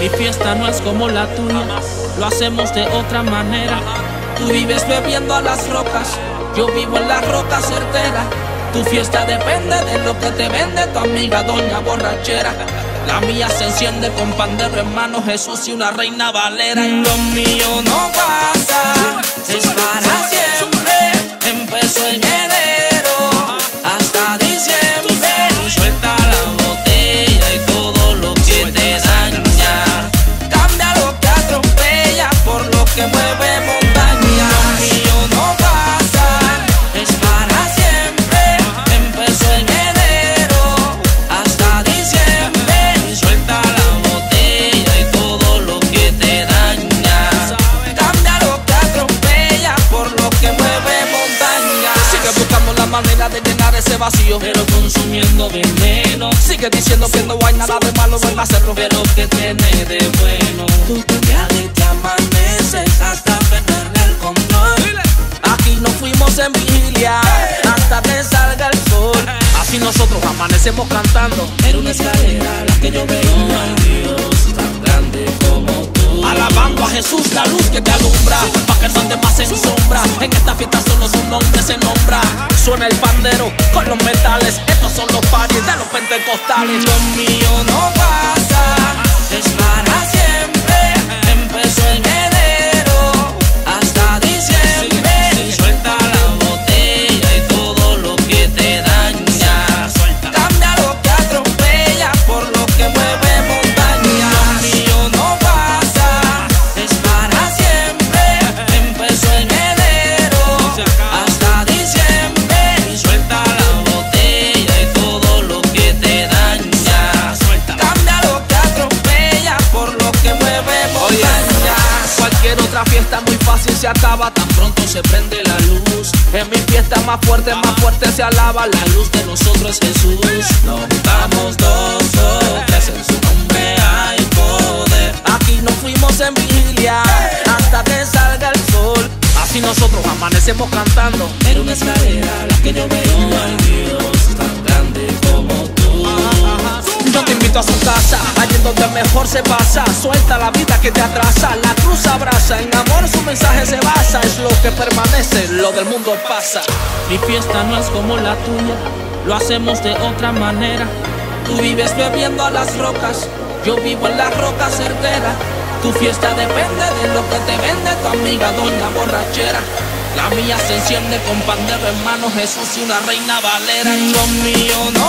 Mi fiesta no es como la tuya, lo hacemos de otra manera. Tú vives bebiendo a las rocas, yo vivo en la roca certera. Tu fiesta depende de lo que te vende tu amiga doña borrachera. La mía se enciende con pandero hermano Jesús y una reina valera. Y lo mío no pasa, es para manera de llenar ese vacío, pero consumiendo veneno. Sigue diciendo que no hay nada de malo en hacerlo, pero que tiene de bueno. Tú te te amaneces hasta perder el control. Aquí nos fuimos en vigilia hasta que salga el sol. Así nosotros amanecemos cantando. Era una escalera la que yo veo. Jesús, la luz que te alumbra. Pa' que no andes más en sombra. En esta fiesta solo su nombre se nombra. Suena el pandero con los metales. Estos son los paris de los pentecostales. Lo mío no pasa, es para siempre. Fiesta muy fácil se acaba, tan pronto se prende la luz. En mi fiesta más fuerte, más fuerte se alaba, la luz de nosotros es Jesús. Nos juntamos dos o tres, en su nombre hay poder. Aquí nos fuimos en vigilia hasta que salga el sol. Así nosotros amanecemos cantando. Era una escalera la que yo veo, ay Dios, tan grande como tú. Yo te invito a su casa, en donde mejor se pasa. Suelta la vida que te atrasa, la cruz abraza. En amor su mensaje se basa, es lo que permanece, lo del mundo pasa. Mi fiesta no es como la tuya, lo hacemos de otra manera. Tú vives bebiendo a las rocas, yo vivo en la roca certera. Tu fiesta depende de lo que te vende tu amiga doña borrachera. La mía se enciende con pandero hermano Jesús y una reina valera. Lo mío no